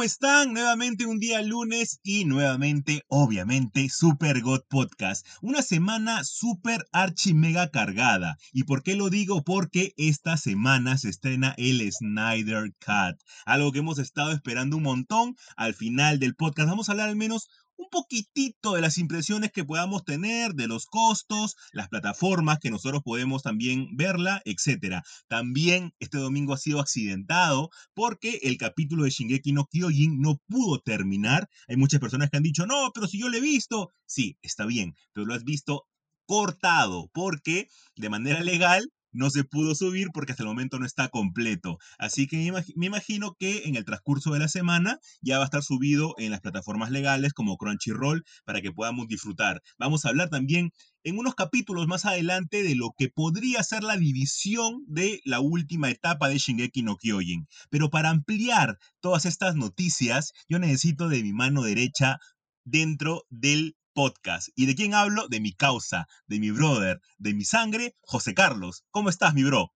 ¿Cómo están? Nuevamente un día lunes y nuevamente, obviamente, Super God Podcast. Una semana super archi mega cargada. ¿Y por qué lo digo? Porque esta semana se estrena el Snyder Cut. Algo que hemos estado esperando un montón. Al final del podcast vamos a hablar al menos un poquitito de las impresiones que podamos tener, de los costos, las plataformas que nosotros podemos también verla, etc. También este domingo ha sido accidentado porque el capítulo de Shingeki no Kyojin no pudo terminar. Hay muchas personas que han dicho, no, pero si yo lo he visto. Sí, está bien, pero lo has visto cortado porque de manera legal no se pudo subir porque hasta el momento no está completo. Así que me imagino que en el transcurso de la semana ya va a estar subido en las plataformas legales como Crunchyroll para que podamos disfrutar. Vamos a hablar también en unos capítulos más adelante de lo que podría ser la división de la última etapa de Shingeki no Kyojin. Pero para ampliar todas estas noticias, yo necesito de mi mano derecha dentro del podcast. ¿Y de quién hablo? De mi causa, de mi brother, de mi sangre, José Carlos. ¿Cómo estás, mi bro?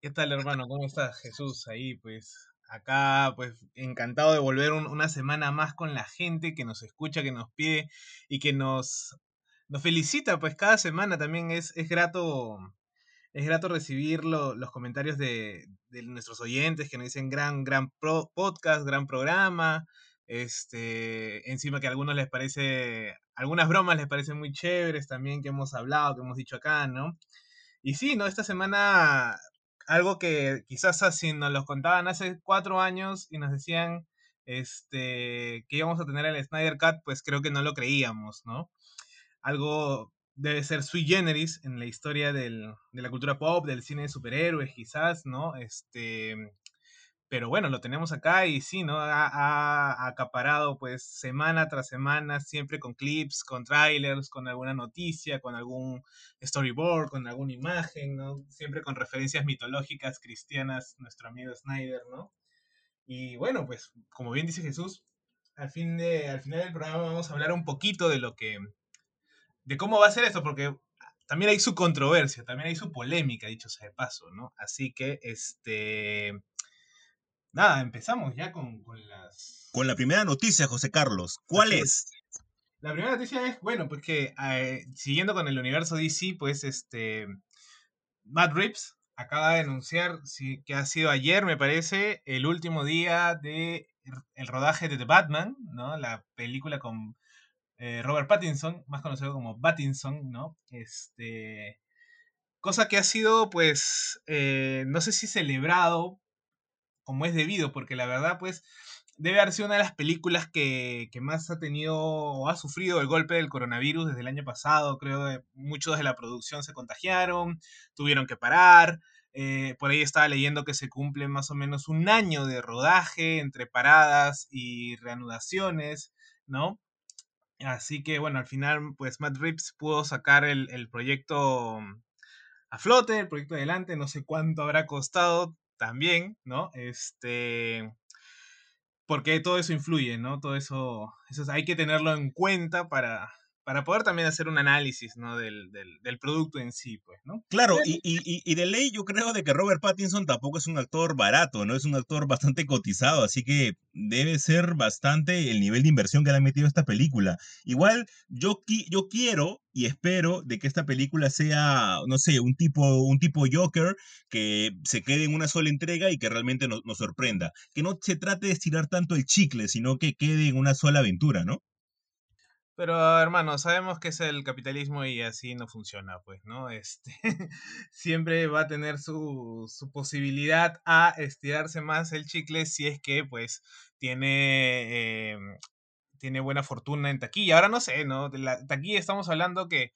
¿Qué tal, hermano? ¿Cómo estás, Jesús? Ahí, pues, acá, pues, encantado de volver una semana más con la gente que nos escucha, que nos pide y que nos, nos felicita, pues, cada semana también es, es grato. Es grato recibir los comentarios de, de, nuestros oyentes que nos dicen gran, gran podcast, gran programa, este, encima que a algunos les parece, algunas bromas les parecen muy chéveres también que hemos hablado, que hemos dicho acá, ¿no? Y sí, ¿no? Esta semana, algo que quizás así nos lo contaban hace cuatro años y nos decían este, que íbamos a tener el Snyder Cut, pues creo que no lo creíamos, ¿no? Algo debe ser sui generis en la historia del, de la cultura pop, del cine de superhéroes, quizás, ¿no? Este, pero bueno, lo tenemos acá y sí, ¿no? Ha, acaparado pues semana tras semana, siempre con clips, con trailers, con alguna noticia, con algún storyboard, con alguna imagen, ¿no? Siempre con referencias mitológicas cristianas, nuestro amigo Snyder, ¿no? Y bueno, pues como bien dice Jesús, al, fin de, al final del programa vamos a hablar un poquito de lo que, de cómo va a ser esto, porque también hay su controversia, también hay su polémica, dicho sea de paso, ¿no? Así que, este nada, empezamos ya con, las... Con la primera noticia, José Carlos. ¿Cuál es? La primera noticia es, bueno, pues que eh, siguiendo con el universo DC, pues este... Matt Reeves acaba de anunciar sí, que ha sido ayer, me parece, el último día de el rodaje de The Batman, ¿no? La película con eh, Robert Pattinson, más conocido como Pattinson, ¿no? Este, cosa que ha sido, pues, eh, no sé si celebrado como es debido, porque la verdad, pues, debe haber sido una de las películas que, más ha tenido o ha sufrido el golpe del coronavirus desde el año pasado. Creo que muchos de la producción se contagiaron, tuvieron que parar. Eh, por ahí estaba leyendo que se cumple más o menos un año de rodaje entre paradas y reanudaciones, ¿no? Así que bueno, al final, pues Matt Reeves pudo sacar el, el proyecto a flote, el proyecto adelante, no sé cuánto habrá costado, también, ¿no? Este, porque todo eso influye, ¿no? Todo eso, eso hay que tenerlo en cuenta para, para poder también hacer un análisis ¿no? del, del, producto en sí, pues, ¿no? Claro, y, y, y, de ley yo creo de que Robert Pattinson tampoco es un actor barato, ¿no? Es un actor bastante cotizado, así que debe ser bastante el nivel de inversión que le ha metido esta película. Igual yo, yo quiero y espero de que esta película sea, no sé, un tipo, un tipo Joker que se quede en una sola entrega y que realmente nos, nos sorprenda. Que no se trate de estirar tanto el chicle, sino que quede en una sola aventura, ¿no? Pero hermano, sabemos que es el capitalismo y así no funciona, pues, ¿no? Este siempre va a tener su, su, posibilidad a estirarse más el chicle si es que, pues, tiene, em, tiene buena fortuna en taquilla. Ahora no sé, ¿no? De la taquilla estamos hablando que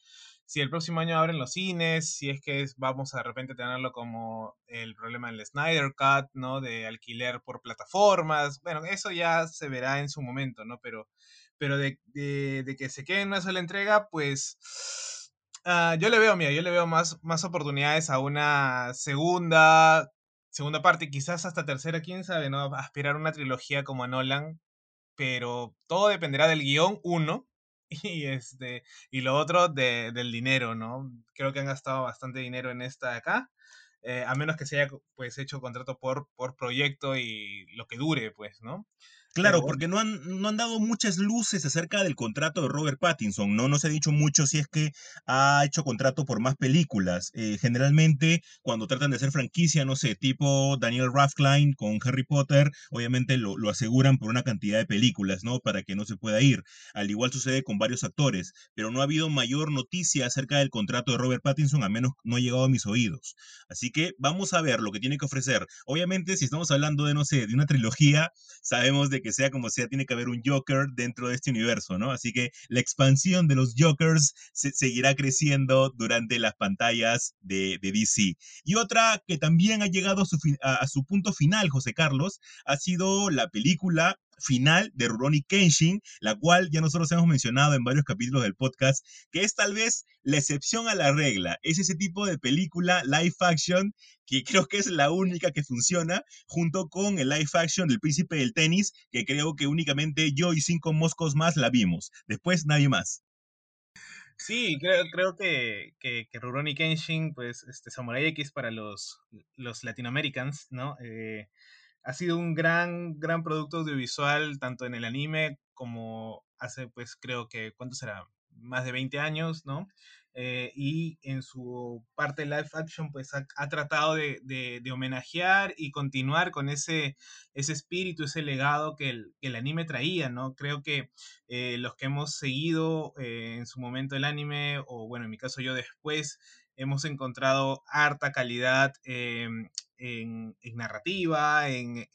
si el próximo año abren los cines, si es que vamos a de repente tenerlo como el problema del Snyder Cut, ¿no? De alquiler por plataformas. Bueno, eso ya se verá en su momento, ¿no? Pero, pero de, que se quede en una sola entrega, pues... Ah, yo le veo, mira, yo le veo más, más oportunidades a una segunda, segunda parte, quizás hasta tercera, quién sabe, ¿no? Aspirar a una trilogía como a Nolan, pero todo dependerá del guion, uno, y, este, y lo otro de, del dinero, ¿no? Creo que han gastado bastante dinero en esta de acá. Eh, a menos que se haya pues hecho contrato por, por proyecto y lo que dure, pues, ¿no? Claro, porque no han, no han dado muchas luces acerca del contrato de Robert Pattinson, ¿no? No se ha dicho mucho si es que ha hecho contrato por más películas. Eh, generalmente, cuando tratan de hacer franquicia, no sé, tipo Daniel Radcliffe con Harry Potter, obviamente lo, lo aseguran por una cantidad de películas, ¿no? Para que no se pueda ir. Al igual sucede con varios actores, pero no ha habido mayor noticia acerca del contrato de Robert Pattinson, al menos no ha llegado a mis oídos. Así que vamos a ver lo que tiene que ofrecer. Obviamente, si estamos hablando de, no sé, de una trilogía, sabemos de que sea como sea, tiene que haber un Joker dentro de este universo, ¿no? Así que la expansión de los Jokers seguirá creciendo durante las pantallas de, DC. Y otra que también ha llegado a su, a su punto final, José Carlos, ha sido la película final de Rurouni Kenshin, la cual ya nosotros hemos mencionado en varios capítulos del podcast, que es tal vez la excepción a la regla. Es ese tipo de película live action que creo que es la única que funciona, junto con el live action del Príncipe del Tenis, que creo que únicamente yo y cinco moscos más la vimos. Después nadie más. Sí, creo, que, que, Kenshin, pues, este, Samurai X para los, los ¿no? Eh, ha sido un gran, gran producto audiovisual, tanto en el anime como hace, pues creo que, ¿cuánto será? Más de 20 años, ¿no? Eh, y en su parte live action, pues ha, tratado de, de, homenajear y continuar con ese, ese espíritu, ese legado que el, que el anime traía, ¿no? Creo que eh, los que hemos seguido eh, en su momento el anime, o bueno, en mi caso yo después, hemos encontrado harta calidad em, en, narrativa, en,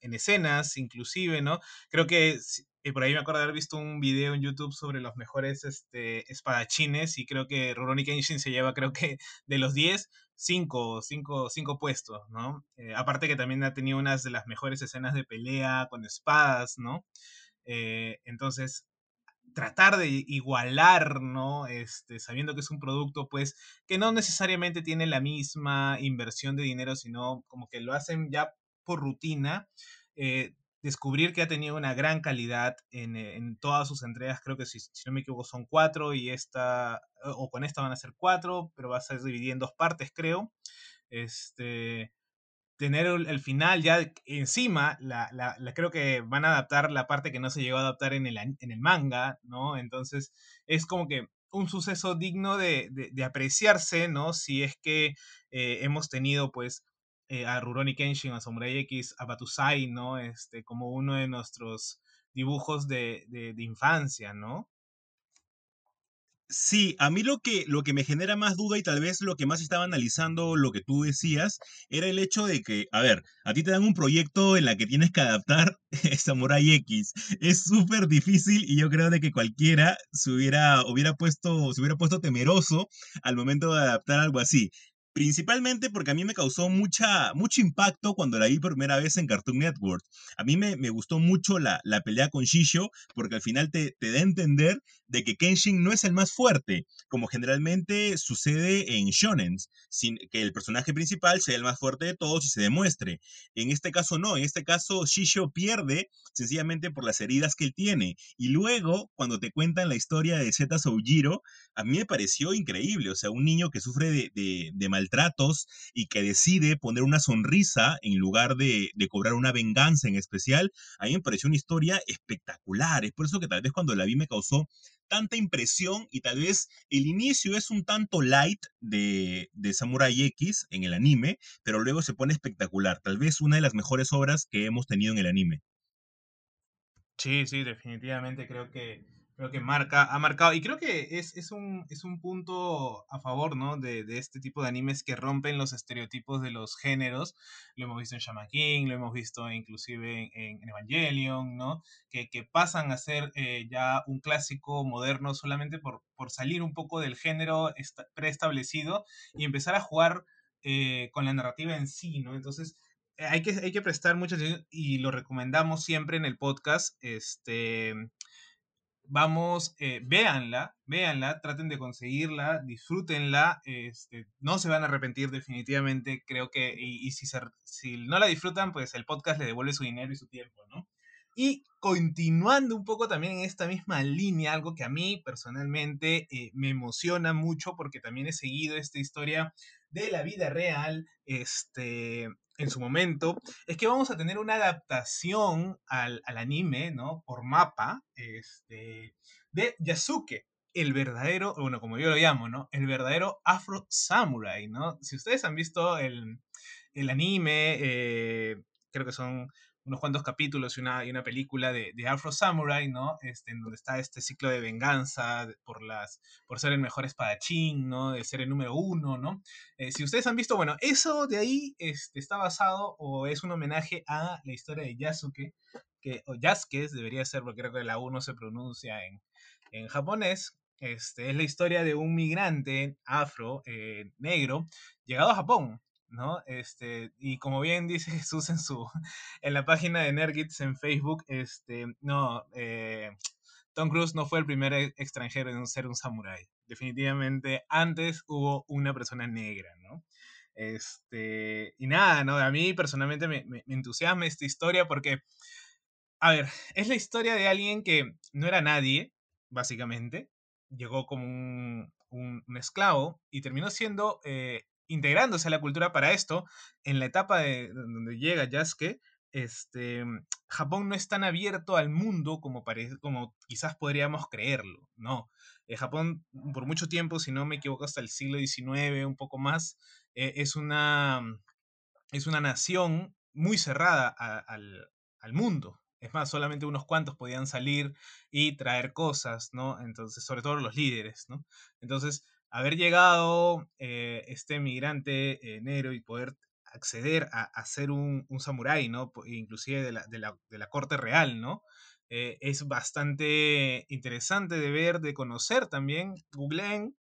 escenas inclusive, ¿no? Creo que eh, por ahí me acuerdo de haber visto un video en YouTube sobre los mejores este, espadachines y creo que Rurouni Kenshin se lleva, creo que de los 10, 5, 5, puestos, ¿no? Eh, aparte que también ha tenido unas de las mejores escenas de pelea con espadas, ¿no? Eh, entonces, tratar de igualar, ¿no? Este, sabiendo que es un producto, pues, que no necesariamente tiene la misma inversión de dinero, sino como que lo hacen ya por rutina. Eh, descubrir que ha tenido una gran calidad en, en todas sus entregas, creo que si, si, no me equivoco son cuatro y esta, o con esta van a ser cuatro, pero va a ser dividida en dos partes, creo. Este, tener el, final ya encima, la, la, creo que van a adaptar la parte que no se llegó a adaptar en el, en el manga, ¿no? Entonces es como que un suceso digno de, de, apreciarse, ¿no? Si es que eh, hemos tenido pues eh, a Rurouni Kenshin, a Samurai X, a Batusai, ¿no? Este, como uno de nuestros dibujos de, de infancia, ¿no? Sí, a mí lo que, lo que me genera más duda y tal vez lo que más estaba analizando lo que tú decías era el hecho de que, a ver, a ti te dan un proyecto en la que tienes que adaptar Samurai X. Es súper difícil y yo creo de que cualquiera se hubiera, hubiera, puesto, se hubiera puesto temeroso al momento de adaptar algo así. Principalmente porque a mí me causó mucha, mucho impacto cuando la vi primera vez en Cartoon Network. A mí me, me gustó mucho la, la, pelea con Shisho porque al final te, te, da a entender de que Kenshin no es el más fuerte, como generalmente sucede en shonens, sin que el personaje principal sea el más fuerte de todos y se demuestre. En este caso no, en este caso Shisho pierde sencillamente por las heridas que él tiene. Y luego, cuando te cuentan la historia de Zeta Soujiro, a mí me pareció increíble, o sea, un niño que sufre de, de, de maltratos y que decide poner una sonrisa en lugar de, cobrar una venganza en especial, a mí me pareció una historia espectacular. Es por eso que tal vez cuando la vi me causó tanta impresión y tal vez el inicio es un tanto light de, de, Samurai X en el anime, pero luego se pone espectacular. Tal vez una de las mejores obras que hemos tenido en el anime. Sí, sí, definitivamente creo que creo que marca, ha marcado, y creo que es, es, un, es un punto a favor, ¿no? De, de, este tipo de animes que rompen los estereotipos de los géneros. Lo hemos visto en Shaman King, lo hemos visto inclusive en, Evangelion, ¿no? Que, que, pasan a ser eh, ya un clásico moderno solamente por, por salir un poco del género preestablecido y empezar a jugar eh, con la narrativa en sí, ¿no? Entonces, eh, hay que, hay que prestar mucha atención y lo recomendamos siempre en el podcast. Este, vamos, eh, véanla, véanla, traten de conseguirla, disfrútenla, este, no se van a arrepentir definitivamente, creo que, y, si, se, no la disfrutan, pues el podcast le devuelve su dinero y su tiempo, ¿no? Y continuando un poco también en esta misma línea, algo que a mí personalmente eh, me emociona mucho porque también he seguido esta historia de la vida real, este, en su momento, es que vamos a tener una adaptación al, al anime, ¿no? Por mapa, este, de Yasuke, el verdadero, bueno, como yo lo llamo, ¿no? El verdadero Afro Samurai, ¿no? Si ustedes han visto el, el anime, eh, creo que son unos cuantos capítulos y una, y una película de, Afro Samurai, ¿no? Este, en donde está este ciclo de venganza por, las, por ser el mejor espadachín, ¿no? De ser el número uno, ¿no? Eh, si ustedes han visto, bueno, eso de ahí este, está basado o es un homenaje a la historia de Yasuke, que, o Yasuke debería ser, porque creo que la U no se pronuncia en, en japonés, este, es la historia de un migrante afro, eh, negro, llegado a Japón, ¿no? Este, y como bien dice Jesús en su en la página de Nergits en Facebook, este, no, eh, Tom Cruise no fue el primer e, extranjero en ser un samurái. Definitivamente antes hubo una persona negra, ¿no? Este, y nada, ¿no? A mí personalmente me, me, entusiasma esta historia porque, a ver, es la historia de alguien que no era nadie, básicamente. Llegó como un, un, un esclavo y terminó siendo eh, integrándose a la cultura para esto, en la etapa de donde llega Yasuke, este, Japón no es tan abierto al mundo como, parece, como quizás podríamos creerlo, ¿no? Eh, Japón, por mucho tiempo, si no me equivoco, hasta el siglo XIX, un poco más, eh, es, una, es una nación muy cerrada al, al mundo, es más, solamente unos cuantos podían salir y traer cosas, ¿no? Entonces, sobre todo los líderes, ¿no? Entonces, haber llegado eh, este migrante eh, negro y poder acceder a, a ser un, samurái, ¿no? Inclusive de la, de la, de la corte real, ¿no? Eh, es bastante interesante de ver, de conocer también. Googleen,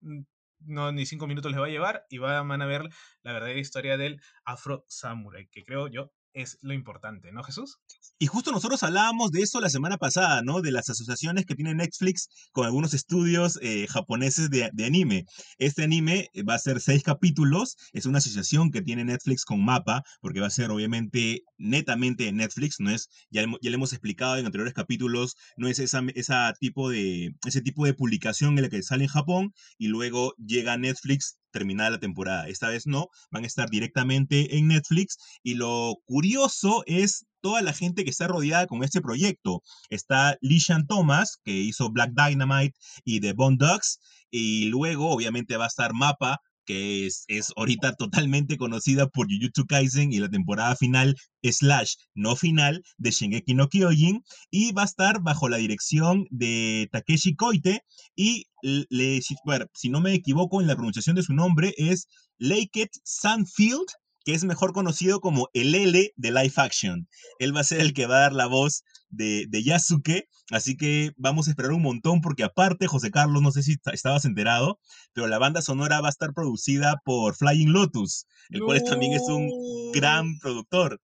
mm, no ni cinco minutos les va a llevar y van a ver la verdadera historia del Afro Samurai, que creo yo es lo importante, ¿no, Jesús? Y justo nosotros hablábamos de eso la semana pasada, ¿no? De las asociaciones que tiene Netflix con algunos estudios eh, japoneses de, de, anime. Este anime va a ser seis capítulos, es una asociación que tiene Netflix con Mapa, porque va a ser obviamente netamente en Netflix, no es, ya, ya le hemos explicado en anteriores capítulos, no es esa, esa tipo de, ese tipo de publicación en la que sale en Japón y luego llega a Netflix terminada la temporada. Esta vez no, van a estar directamente en Netflix y lo curioso es toda la gente que está rodeada con este proyecto. Está Lishan Thomas, que hizo Black Dynamite y The Bone Dogs, y luego obviamente va a estar Mapa, que es, es ahorita totalmente conocida por Jujutsu Kaisen y la temporada final slash no final de Shingeki no Kyojin y va a estar bajo la dirección de Takeshi Koite y le, si, no me equivoco en la pronunciación de su nombre es Laketh Sunfield que es mejor conocido como el L de Live Action. Él va a ser el que va a dar la voz de, de, Yasuke, así que vamos a esperar un montón porque aparte, José Carlos, no sé si estabas enterado, pero la banda sonora va a estar producida por Flying Lotus, el no. cual también es un gran productor.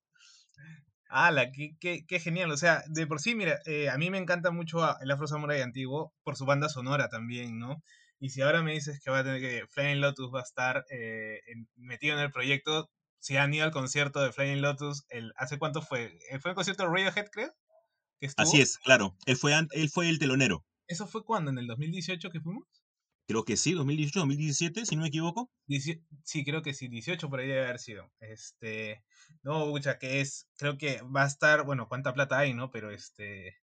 ¡Hala! Qué, qué, qué, genial! O sea, de por sí, mira, eh, a mí me encanta mucho el Afro Samurai antiguo por su banda sonora también, ¿no? Y si ahora me dices que va a tener que Flying Lotus va a estar eh, metido en el proyecto, si han ido al concierto de Flying Lotus, el, ¿hace cuánto fue? Eh, ¿Fue el concierto de Radiohead, creo? Así es, claro. Él fue, él fue el telonero. ¿Eso fue cuándo? ¿En el 2018 que fuimos? Creo que sí, 2018, 2017, si no me equivoco. Dieci sí, creo que sí, 18 por ahí debe haber sido. Este, no, mucha que es, creo que va a estar, bueno, cuánta plata hay, ¿no? Pero este,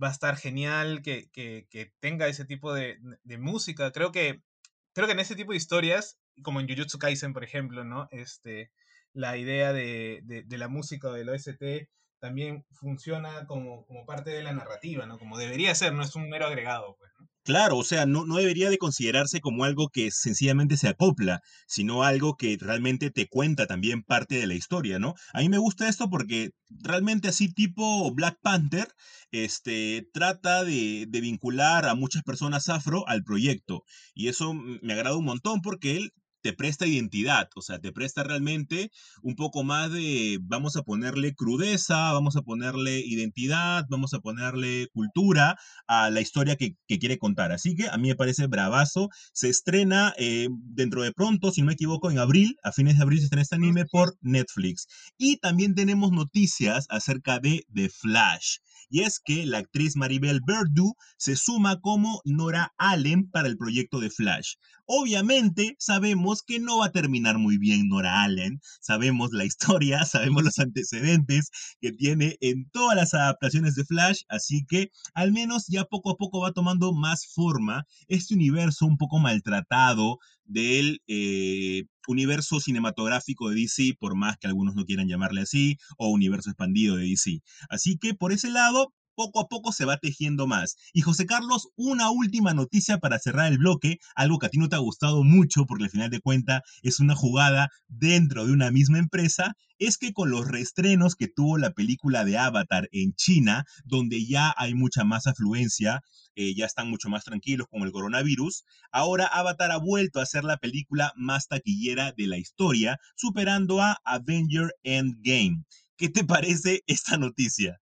va a estar genial que, que, que tenga ese tipo de, de, música. Creo que, creo que en ese tipo de historias, como en Jujutsu Kaisen, por ejemplo, ¿no? Este, la idea de, de, de la música del OST también funciona como, como parte de la narrativa, ¿no? Como debería ser, no es un mero agregado, pues. Claro, o sea, no, no debería de considerarse como algo que sencillamente se acopla, sino algo que realmente te cuenta también parte de la historia, ¿no? A mí me gusta esto porque realmente así tipo Black Panther, este, trata de, de vincular a muchas personas afro al proyecto. Y eso me agrada un montón porque él te presta identidad, o sea, te presta realmente un poco más de, vamos a ponerle crudeza, vamos a ponerle identidad, vamos a ponerle cultura a la historia que, quiere contar. Así que a mí me parece bravazo. Se estrena eh, dentro de pronto, si no me equivoco, en abril, a fines de abril se estrena este anime por Netflix. Y también tenemos noticias acerca de The Flash y es que la actriz Maribel Verdú se suma como Nora Allen para el proyecto de Flash. Obviamente sabemos que no va a terminar muy bien Nora Allen, sabemos la historia, sabemos los antecedentes que tiene en todas las adaptaciones de Flash, así que al menos ya poco a poco va tomando más forma este universo un poco maltratado del eh, universo cinematográfico de DC, por más que algunos no quieran llamarle así, o universo expandido de DC. Así que por ese lado, poco a poco se va tejiendo más. Y José Carlos, una última noticia para cerrar el bloque, algo que a ti no te ha gustado mucho porque al final de cuentas es una jugada dentro de una misma empresa, es que con los reestrenos que tuvo la película de Avatar en China, donde ya hay mucha más afluencia, eh, ya están mucho más tranquilos con el coronavirus, ahora Avatar ha vuelto a ser la película más taquillera de la historia, superando a Avenger Endgame. ¿Qué te parece esta noticia?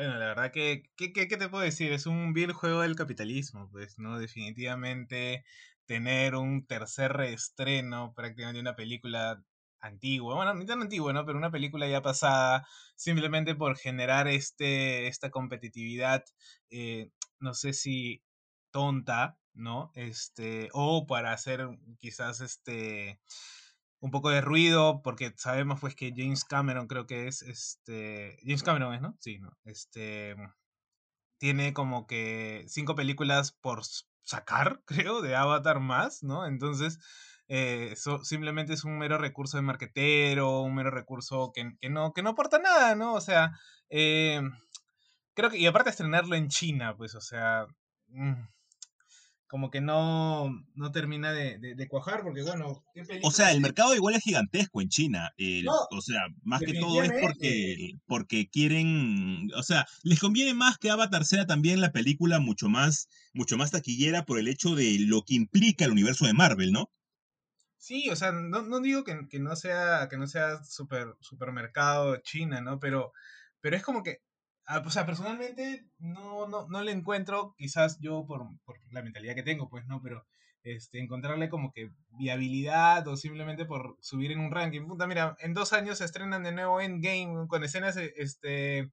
Bueno, la verdad que, ¿qué, qué, te puedo decir? Es un vil juego del capitalismo, pues, ¿no? Definitivamente tener un tercer reestreno prácticamente de una película antigua, bueno, ni tan antigua, ¿no? Pero una película ya pasada, simplemente por generar este, esta competitividad, eh, no sé si tonta, ¿no? Este, o para hacer quizás este un poco de ruido, porque sabemos pues que James Cameron creo que es, este, James Cameron es, ¿no? Sí, ¿no? Este, tiene como que cinco películas por sacar, creo, de Avatar más, ¿no? Entonces, eh, simplemente es un mero recurso de marquetero, un mero recurso que, no, que no aporta nada, ¿no? O sea, eh, creo que, y aparte estrenarlo en China, pues, o sea, mm, como que no, no termina de, de, cuajar, porque bueno... O sea, el mercado igual es gigantesco en China. o sea, más que todo es porque, porque quieren, o sea, les conviene más que Avatar sea también la película mucho más, mucho más taquillera por el hecho de lo que implica el universo de Marvel, ¿no? Sí, o sea, no, no digo que, que, no sea, que no sea super, supermercado China, ¿no? Pero, pero es como que Ah, o sea, personalmente no, no, no le encuentro, quizás yo por, por, la mentalidad que tengo, pues, ¿no? Pero este, encontrarle como que viabilidad o simplemente por subir en un ranking. Puta, mira, en dos años se estrenan de nuevo Endgame con escenas este,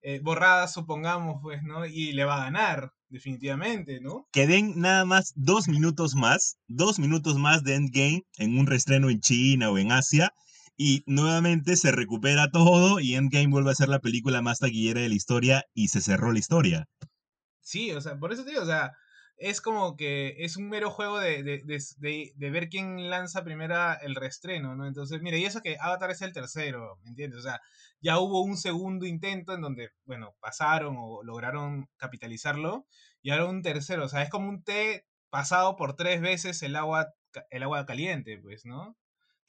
eh, borradas, supongamos, pues, ¿no? Y le va a ganar, definitivamente, ¿no? Que den nada más dos minutos más, dos minutos más de Endgame en un reestreno en China o en Asia y nuevamente se recupera todo y Endgame vuelve a ser la película más taquillera de la historia y se cerró la historia. Sí, o sea, por eso te digo, o sea, es como que es un mero juego de, de, de, de, ver quién lanza primero el reestreno, ¿no? Entonces, mira, y eso que Avatar es el tercero, ¿me entiendes? O sea, ya hubo un segundo intento en donde, bueno, pasaron o lograron capitalizarlo, y ahora un tercero, o sea, es como un té pasado por tres veces el agua, el agua caliente, pues, ¿no?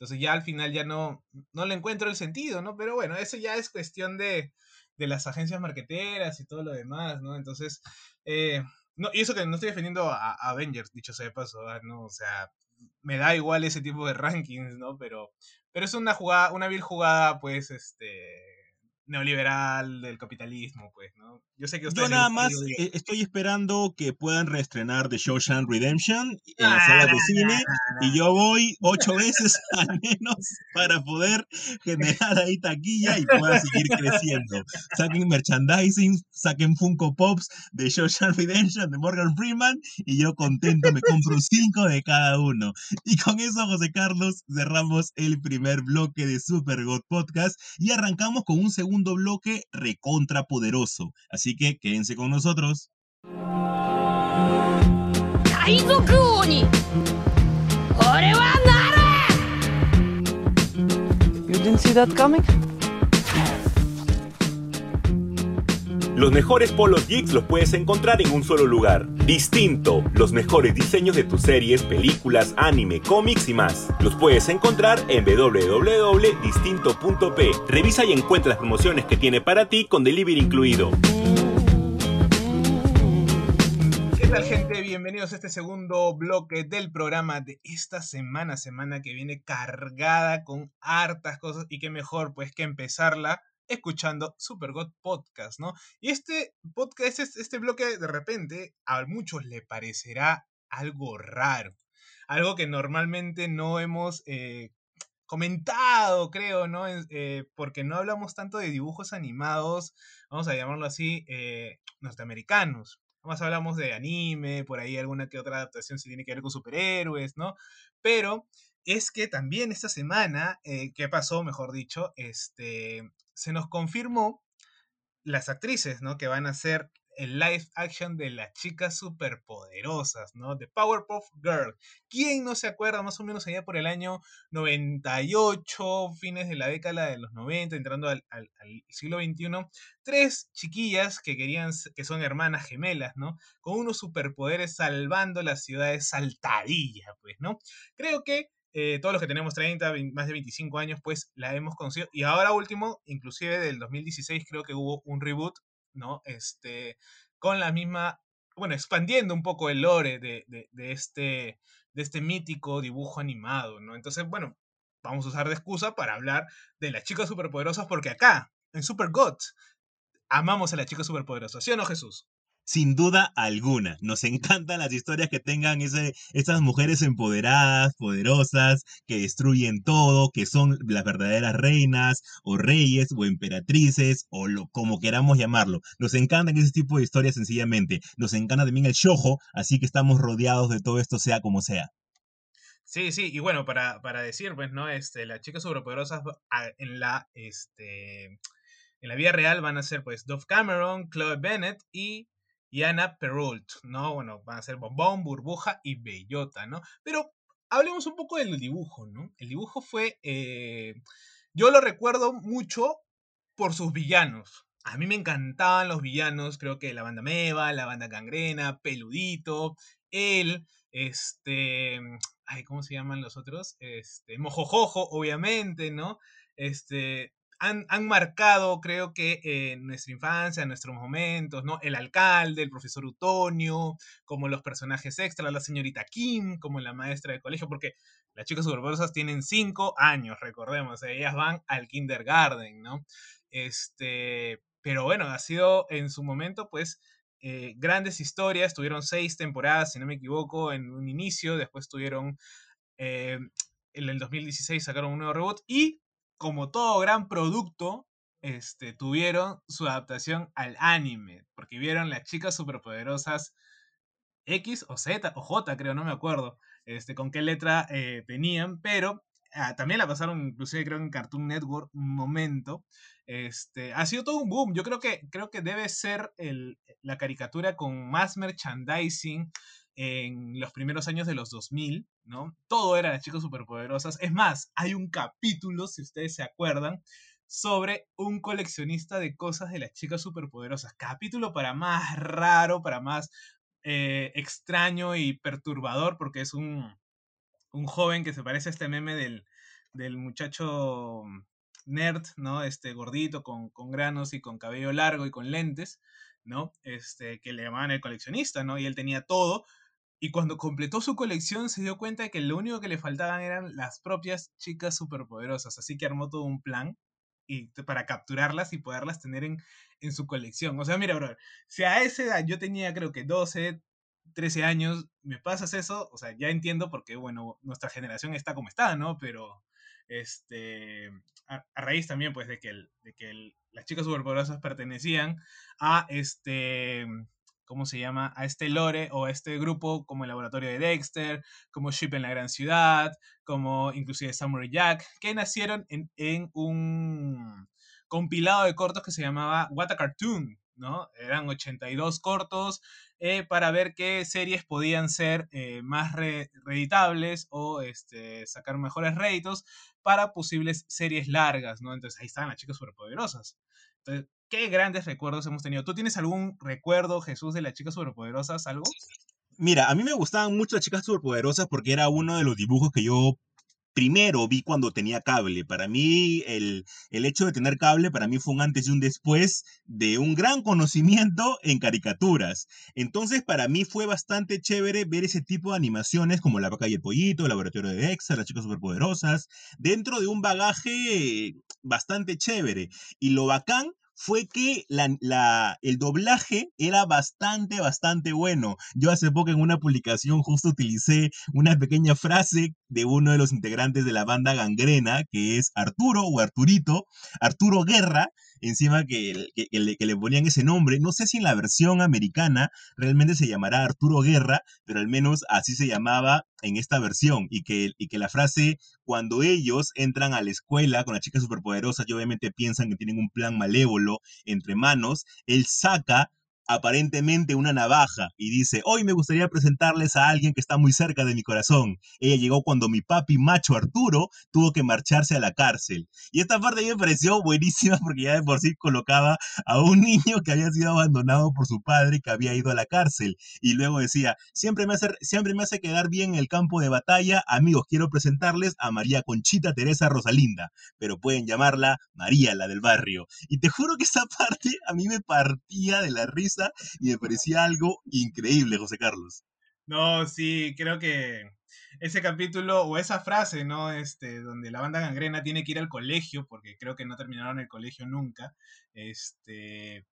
Entonces ya al final ya no, no le encuentro el sentido, ¿no? Pero bueno, eso ya es cuestión de, de las agencias marqueteras y todo lo demás, ¿no? Entonces, eh, no, y eso que no estoy defendiendo a, Avengers, dicho sea de paso, ¿no? O sea, me da igual ese tipo de rankings, ¿no? Pero, pero es una jugada, una vil jugada, pues, este, neoliberal del capitalismo, pues, ¿no? Yo sé que ustedes... Yo nada más eh, estoy esperando que puedan reestrenar The Shawshank Redemption en las salas de cine y yo voy ocho veces al menos para poder generar ahí taquilla y pueda seguir creciendo. Saquen merchandising, saquen Funko Pops de Shawshank Redemption de Morgan Freeman y yo contento me compro cinco de cada uno. Y con eso, José Carlos, cerramos el primer bloque de Super God Podcast y arrancamos con un segundo bloque recontrapoderoso. Así que quédense con nosotros. You didn't see that coming? Los mejores polos geeks los puedes encontrar en un solo lugar. Distinto, los mejores diseños de tus series, películas, anime, cómics y más. Los puedes encontrar en www.distinto.p. Revisa y encuentra las promociones que tiene para ti con delivery incluido. Tal gente? Bienvenidos a este segundo bloque del programa de esta semana, semana que viene cargada con hartas cosas y qué mejor pues que empezarla escuchando Supergod Podcast, ¿no? Y este podcast, este, este bloque de repente a muchos le parecerá algo raro, algo que normalmente no hemos eh, comentado, creo, ¿no? Eh, porque no hablamos tanto de dibujos animados, vamos a llamarlo así, eh, norteamericanos. Más hablamos de anime, por ahí alguna que otra adaptación si tiene que ver con superhéroes, ¿no? Pero es que también esta semana, ¿qué pasó, mejor dicho? Este, se nos confirmó las actrices, ¿no? Que van a ser el live action de las chicas superpoderosas, ¿no? De Powerpuff Girl. ¿Quién no se acuerda más o menos allá por el año 98, fines de la década de los 90, entrando al, siglo XXI? Tres chiquillas que querían, que son hermanas gemelas, ¿no? Con unos superpoderes salvando las ciudades saltadillas, pues, ¿no? Creo que eh, todos los que tenemos 30, más de 25 años, pues la hemos conocido. Y ahora último, inclusive del 2016 creo que hubo un reboot, ¿no? Este, con la misma, bueno, expandiendo un poco el lore de, este, de este mítico dibujo animado, ¿no? Entonces, bueno, vamos a usar de excusa para hablar de las chicas superpoderosas, porque acá, en Super Gods, amamos a las chicas superpoderosas, ¿sí o no, Jesús? Sin duda alguna. Nos encantan las historias que tengan ese, esas mujeres empoderadas, poderosas, que destruyen todo, que son las verdaderas reinas o reyes o emperatrices o lo, como queramos llamarlo. Nos encantan ese tipo de historias sencillamente. Nos encanta también el shojo, así que estamos rodeados de todo esto sea como sea. Sí, sí, y bueno, para, para decir, pues, ¿no? Este, las chicas sobrepoderosas en la, este, en la vida real van a ser, pues, Dove Cameron, Chloe Bennett y y Ana Perrault, ¿no? Bueno, van a ser Bombón, Burbuja y Bellota, ¿no? Pero hablemos un poco del dibujo, ¿no? El dibujo fue, eh, yo lo recuerdo mucho por sus villanos. A mí me encantaban los villanos, creo que la banda Meva, la banda Gangrena, Peludito, él, este, ay, ¿cómo se llaman los otros? Este, Mojojojo, obviamente, ¿no? Este, han, marcado, creo que, eh, nuestra infancia, nuestros momentos, ¿no? El alcalde, el profesor Utonio, como los personajes extra, la señorita Kim, como la maestra de colegio, porque las chicas superpoderosas tienen cinco años, recordemos, ellas van al kindergarten, ¿no? Este, pero bueno, ha sido en su momento, pues, eh, grandes historias, tuvieron seis temporadas, si no me equivoco, en un inicio, después tuvieron, eh, en el 2016 sacaron un nuevo reboot y como todo gran producto, este, tuvieron su adaptación al anime, porque vieron las chicas superpoderosas X o Z o J, creo, no me acuerdo, este, con qué letra eh, tenían, pero ah, también la pasaron inclusive creo en Cartoon Network un momento. Este, ha sido todo un boom. Yo creo que, creo que debe ser el, la caricatura con más merchandising en los primeros años de los 2000, ¿no? Todo era las chicas superpoderosas. Es más, hay un capítulo, si ustedes se acuerdan, sobre un coleccionista de cosas de las chicas superpoderosas. Capítulo para más raro, para más eh, extraño y perturbador, porque es un, un, joven que se parece a este meme del, del muchacho nerd, ¿no? Este gordito con, con granos y con cabello largo y con lentes, ¿no? Este, que le llamaban el coleccionista, ¿no? Y él tenía todo, y cuando completó su colección se dio cuenta de que lo único que le faltaban eran las propias chicas superpoderosas. Así que armó todo un plan y, para capturarlas y poderlas tener en, en su colección. O sea, mira, bro, si a esa edad yo tenía creo que 12, 13 años, me pasas eso, o sea, ya entiendo porque, bueno, nuestra generación está como está, ¿no? Pero, este, a, raíz también, pues, de que, de que las chicas superpoderosas pertenecían a, este, ¿cómo se llama? A este lore o a este grupo como el laboratorio de Dexter, como Ship en la Gran Ciudad, como inclusive Samurai Jack, que nacieron en, un compilado de cortos que se llamaba What a Cartoon, ¿no? Eran 82 cortos eh, para ver qué series podían ser eh, más reeditables o este, sacar mejores réditos para posibles series largas, ¿no? Entonces ahí estaban las chicas superpoderosas. Entonces, qué grandes recuerdos hemos tenido. ¿Tú tienes algún recuerdo, Jesús, de las chicas superpoderosas? ¿Algo? Mira, a mí me gustaban mucho las chicas superpoderosas porque era uno de los dibujos que yo primero vi cuando tenía cable. Para mí, el, el, hecho de tener cable, para mí fue un antes y un después de un gran conocimiento en caricaturas. Entonces, para mí fue bastante chévere ver ese tipo de animaciones como La vaca y el pollito, El laboratorio de Dexter, Las chicas superpoderosas, dentro de un bagaje bastante chévere. Y lo bacán fue que la, el doblaje era bastante, bastante bueno. Yo hace poco en una publicación justo utilicé una pequeña frase de uno de los integrantes de la banda Gangrena, que es Arturo o Arturito, Arturo Guerra, encima que, que, le, ponían ese nombre. No sé si en la versión americana realmente se llamará Arturo Guerra, pero al menos así se llamaba en esta versión. Y que, y que la frase, cuando ellos entran a la escuela con las chicas superpoderosas y obviamente piensan que tienen un plan malévolo entre manos, él saca aparentemente una navaja y dice, hoy me gustaría presentarles a alguien que está muy cerca de mi corazón. Ella llegó cuando mi papi macho Arturo tuvo que marcharse a la cárcel. Y esta parte a mí me pareció buenísima porque ya de por sí colocaba a un niño que había sido abandonado por su padre que había ido a la cárcel. Y luego decía, siempre me hace, siempre me hace quedar bien en el campo de batalla. Amigos, quiero presentarles a María Conchita Teresa Rosalinda, pero pueden llamarla María, la del barrio. Y te juro que esa parte a mí me partía de la risa y me parecía algo increíble, José Carlos. No, sí, creo que ese capítulo o esa frase, ¿no? Este, donde la banda gangrena tiene que ir al colegio, porque creo que no terminaron el colegio nunca. Este.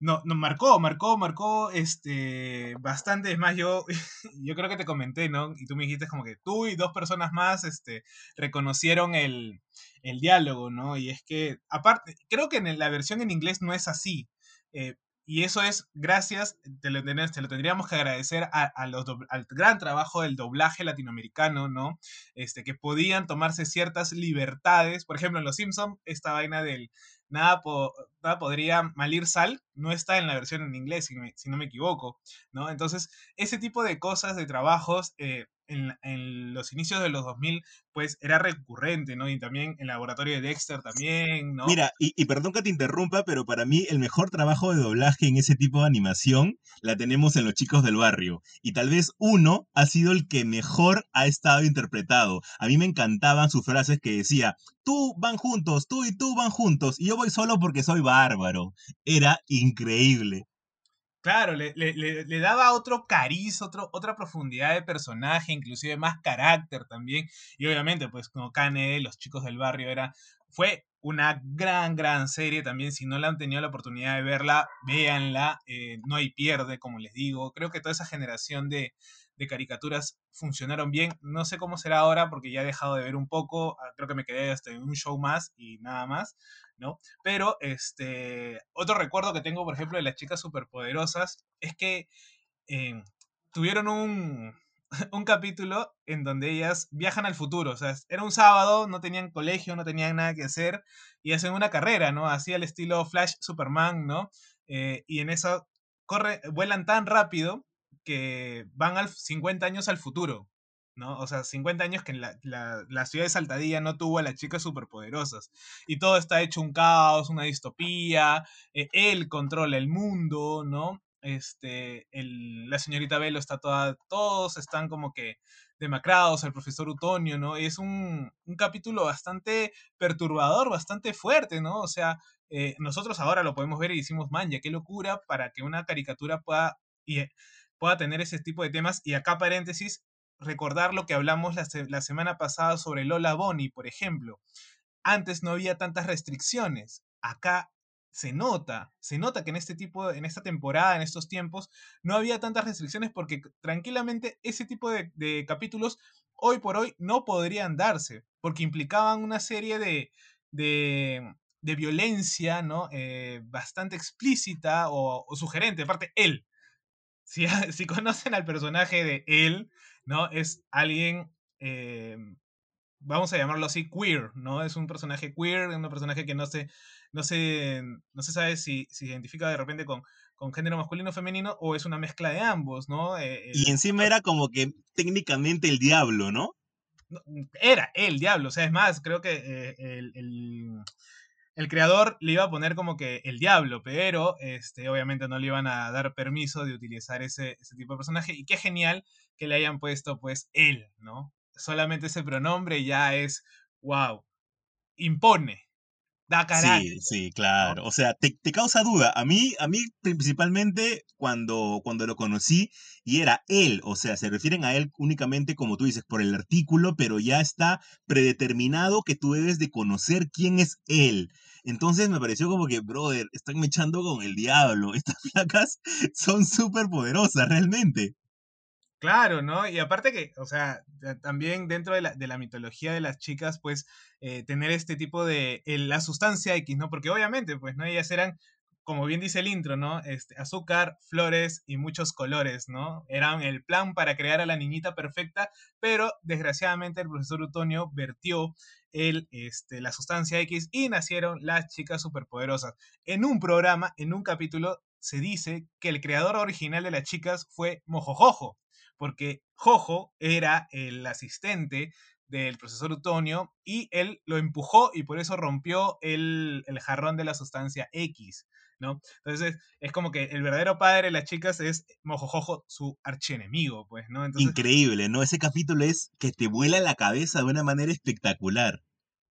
No, nos marcó, marcó, marcó este, bastante. Es más, yo, yo creo que te comenté, ¿no? Y tú me dijiste como que tú y dos personas más este, reconocieron el, el diálogo, ¿no? Y es que, aparte, creo que en la versión en inglés no es así. Eh, y eso es gracias, te lo, lo tendríamos que agradecer a, los al gran trabajo del doblaje latinoamericano, ¿no? Este, que podían tomarse ciertas libertades. Por ejemplo, en Los Simpsons, esta vaina del nada, nada podría malir sal no está en la versión en inglés, si, si, no me equivoco, ¿no? Entonces, ese tipo de cosas, de trabajos, eh, en, los inicios de los 2000, pues era recurrente, ¿no? Y también en laboratorio de Dexter también, ¿no? Mira, y, perdón que te interrumpa, pero para mí el mejor trabajo de doblaje en ese tipo de animación la tenemos en Los Chicos del Barrio. Y tal vez uno ha sido el que mejor ha estado interpretado. A mí me encantaban sus frases que decía, tú van juntos, tú y tú van juntos, y yo voy solo porque soy bárbaro. Era increíble. Claro, le, le, daba otro cariz, otro, otra profundidad de personaje, inclusive más carácter también. Y obviamente, pues como Kane, los chicos del barrio, era, fue una gran, gran serie también. Si no la han tenido la oportunidad de verla, véanla. Eh, no hay pierde, como les digo. Creo que toda esa generación de, de caricaturas funcionaron bien. No sé cómo será ahora porque ya he dejado de ver un poco. Ah, creo que me quedé hasta en un show más y nada más. Pero este, otro recuerdo que tengo, por ejemplo, de las chicas superpoderosas es que eh, tuvieron un, un capítulo en donde ellas viajan al futuro. O sea, era un sábado, no tenían colegio, no tenían nada que hacer y hacen una carrera, ¿no? Así al estilo Flash Superman, ¿no? Eh, y en eso corre, vuelan tan rápido que van al 50 años al futuro. ¿No? O sea, 50 años que la, la, ciudad de Saltadilla no tuvo a las chicas superpoderosas. Y todo está hecho un caos, una distopía, eh, él controla el mundo, ¿no? Este, el, la señorita Velo está toda, todos están como que demacrados, el profesor Utonio, ¿no? es un, un, capítulo bastante perturbador, bastante fuerte, ¿no? O sea, eh, nosotros ahora lo podemos ver y decimos, man, ya qué locura para que una caricatura pueda, y, pueda tener ese tipo de temas. Y acá paréntesis, recordar lo que hablamos la, semana pasada sobre Lola Bonnie, por ejemplo. Antes no había tantas restricciones. Acá se nota, se nota que en este tipo, en esta temporada, en estos tiempos, no había tantas restricciones porque tranquilamente ese tipo de, capítulos hoy por hoy no podrían darse, porque implicaban una serie de, de, violencia, ¿no? Eh, bastante explícita o, sugerente, aparte él. Si, si conocen al personaje de él, ¿no? Es alguien, eh, vamos a llamarlo así, queer, ¿no? Es un personaje queer, un personaje que no se, no se, no se sabe si, se identifica de repente con, con género masculino o femenino o es una mezcla de ambos, ¿no? Eh, y encima era como que técnicamente el diablo, ¿no? Era el diablo, o sea, es más, creo que eh, el, el creador le iba a poner como que el diablo, pero este, obviamente no le iban a dar permiso de utilizar ese, ese tipo de personaje. Y qué genial que le hayan puesto pues él, ¿no? Solamente ese pronombre ya es, wow, impone, da carácter. Sí, sí, claro. O sea, te, te causa duda. A mí, a mí principalmente cuando, cuando lo conocí y era él, o sea, se refieren a él únicamente como tú dices, por el artículo, pero ya está predeterminado que tú debes de conocer quién es él. Entonces me pareció como que, brother, están mechando con el diablo. Estas placas son súper poderosas, realmente. Claro, ¿no? Y aparte que, o sea, también dentro de la, de la mitología de las chicas, pues, eh, tener este tipo de, la sustancia X, ¿no? Porque obviamente, pues, ¿no? Ellas eran, como bien dice el intro, ¿no? Este, azúcar, flores y muchos colores, ¿no? Eran el plan para crear a la niñita perfecta, pero desgraciadamente el profesor Utonio vertió el, este, la sustancia X y nacieron las chicas superpoderosas. En un programa, en un capítulo, se dice que el creador original de las chicas fue Mojojojo porque Jojo era el asistente del profesor Utonio y él lo empujó y por eso rompió el, jarrón de la sustancia X, ¿no? Entonces es como que el verdadero padre de las chicas es Mojojojo, su archienemigo, pues, ¿no? Increíble, ¿no? Ese capítulo es que te vuela la cabeza de una manera espectacular.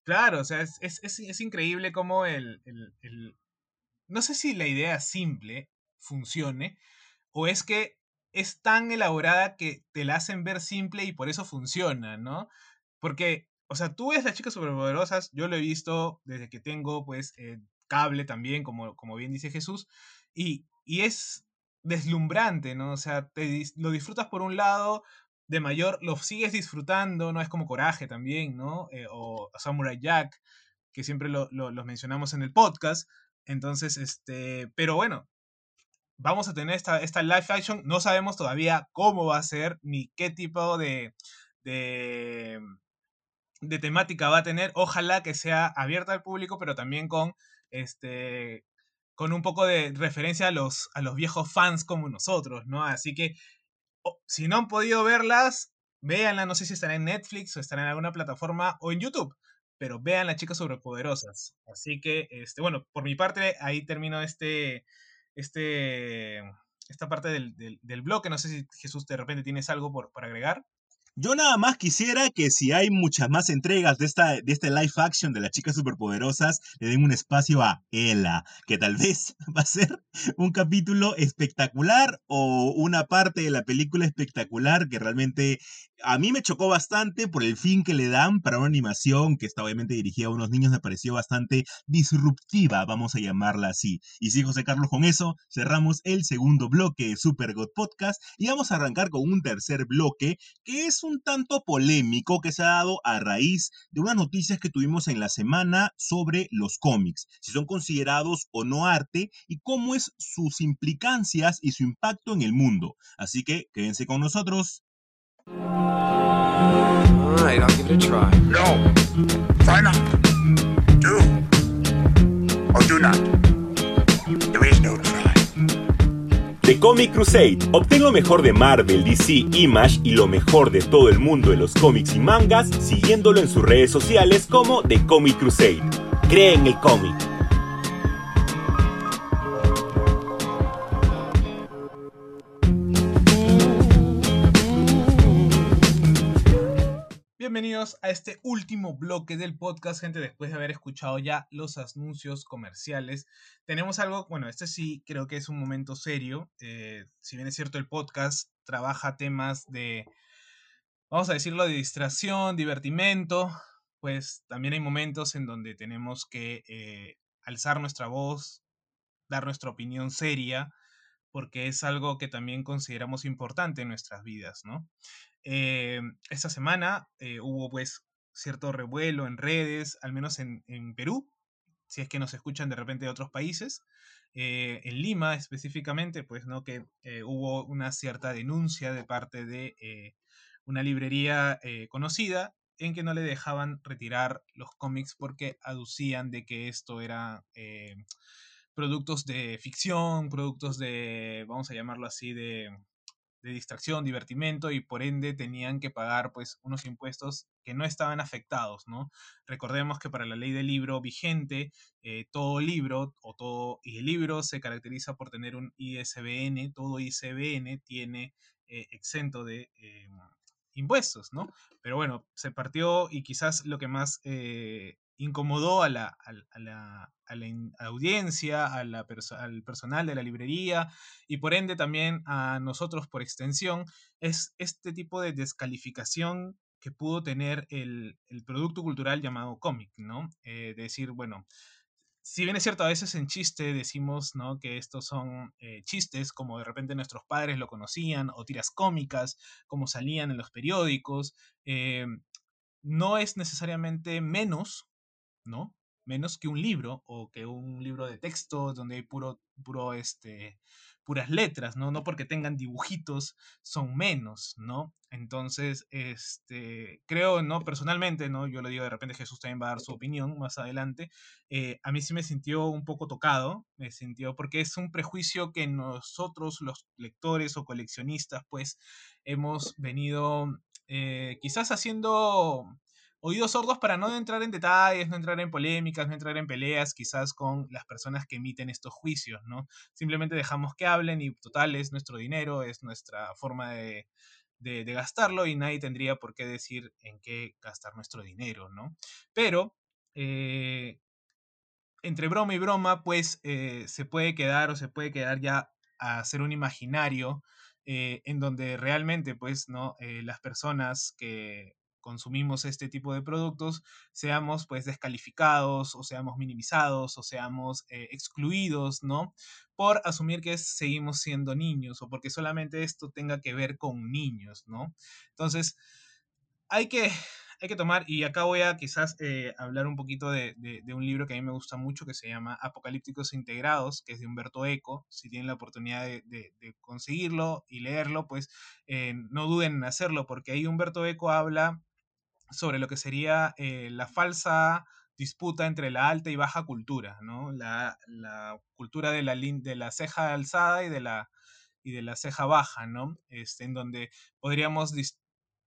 Claro, o sea, es, increíble cómo el, el... No sé si la idea simple funcione o es que es tan elaborada que te la hacen ver simple y por eso funciona, ¿no? Porque, o sea, tú ves las chicas superpoderosas, yo lo he visto desde que tengo, pues, eh, cable también, como, como bien dice Jesús, y, es deslumbrante, ¿no? O sea, te, lo disfrutas por un lado, de mayor lo sigues disfrutando, ¿no? Es como Coraje también, ¿no? Eh, o Samurai Jack, que siempre lo, los mencionamos en el podcast. Entonces, este, pero bueno, vamos a tener esta, esta live action. No sabemos todavía cómo va a ser ni qué tipo de, de, de, temática va a tener. Ojalá que sea abierta al público, pero también con este con un poco de referencia a los, a los viejos fans como nosotros, ¿no? Así que si no han podido verlas, véanla, no sé si estará en Netflix o estará en alguna plataforma o en YouTube, pero vean las chicas sobrepoderosas. Así que, este, bueno, por mi parte, ahí termino este, este, esta parte del, del, bloque. No sé si Jesús de repente tienes algo por, por agregar. Yo nada más quisiera que si hay muchas más entregas de, esta, de este live action de las chicas superpoderosas, le den un espacio a Ella, que tal vez va a ser un capítulo espectacular o una parte de la película espectacular que realmente a mí me chocó bastante por el fin que le dan para una animación que está obviamente dirigida a unos niños, me pareció bastante disruptiva, vamos a llamarla así. Y sí, José Carlos, con eso cerramos el segundo bloque de Super God Podcast y vamos a arrancar con un tercer bloque que es un tanto polémico que se ha dado a raíz de unas noticias que tuvimos en la semana sobre los cómics, si son considerados o no arte y cómo es sus implicancias y su impacto en el mundo. Así que quédense con nosotros. Alright, I'll give it a try. No. Try not. Do. Or do not. There is no try. The Comic Crusade. Obtén lo mejor de Marvel, DC, Image y lo mejor de todo el mundo de los cómics y mangas siguiéndolo en sus redes sociales como The Comic Crusade. Cree en el cómic. Bienvenidos a este último bloque del podcast, gente, después de haber escuchado ya los anuncios comerciales. Tenemos algo, bueno, este sí creo que es un momento serio. Eh, si bien es cierto, el podcast trabaja temas de, vamos a decirlo, de distracción, divertimento, pues también hay momentos en donde tenemos que eh, alzar nuestra voz, dar nuestra opinión seria, porque es algo que también consideramos importante en nuestras vidas, ¿no? Eh, esta semana eh, hubo pues cierto revuelo en redes, al menos en, Perú, si es que nos escuchan de repente de otros países. Eh, en Lima específicamente, pues no que hubo una cierta denuncia de parte de una librería conocida en que no le dejaban retirar los cómics porque aducían de que esto era productos de ficción, productos de, vamos a llamarlo así, de de distracción, divertimento y por ende tenían que pagar pues unos impuestos que no estaban afectados, ¿no? Recordemos que para la ley del libro vigente, eh, todo libro o todo y el libro se caracteriza por tener un ISBN, todo ISBN tiene eh, exento de eh, impuestos, ¿no? Pero bueno, se partió y quizás lo que más incomodó a la, a, la, a la audiencia, a la al personal de la librería y por ende también a nosotros por extensión, es este tipo de descalificación que pudo tener el, el producto cultural llamado cómic, ¿no? Eh, decir, bueno, si bien es cierto, a veces en chiste decimos ¿no? que estos son eh, chistes, como de repente nuestros padres lo conocían, o tiras cómicas, como salían en los periódicos, eh, no es necesariamente menos ¿no? Menos que un libro o que un libro de texto donde hay puro, puro, este, puras letras, ¿no? No porque tengan dibujitos son menos, ¿no? Entonces, este, creo, ¿no? Personalmente, ¿no? Yo lo digo, de repente Jesús también va a dar su opinión más adelante. Eh, a mí sí me sintió un poco tocado, me sintió, porque es un prejuicio que nosotros, los lectores o coleccionistas, pues, hemos venido eh, quizás haciendo oídos sordos para no entrar en detalles, no entrar en polémicas, no entrar en peleas quizás con las personas que emiten estos juicios, ¿no? Simplemente dejamos que hablen y total es nuestro dinero, es nuestra forma de, gastarlo y nadie tendría por qué decir en qué gastar nuestro dinero, ¿no? Pero eh, entre broma y broma, pues eh, se puede quedar o se puede quedar ya a ser un imaginario eh, en donde realmente, pues, ¿no? las personas que consumimos este tipo de productos seamos pues descalificados o seamos minimizados o seamos eh, excluidos, ¿no? Por asumir que seguimos siendo niños o porque solamente esto tenga que ver con niños, ¿no? Entonces, hay que, hay que tomar, y acá voy a quizás eh, hablar un poquito de, de, un libro que a mí me gusta mucho que se llama Apocalípticos Integrados, que es de Humberto Eco. Si tienen la oportunidad de, conseguirlo y leerlo, pues eh, no duden en hacerlo, porque ahí Humberto Eco habla sobre lo que sería eh, la falsa disputa entre la alta y baja cultura, ¿no? La, cultura de la, de la ceja alzada y de la, y de la ceja baja, ¿no? Este, en donde podríamos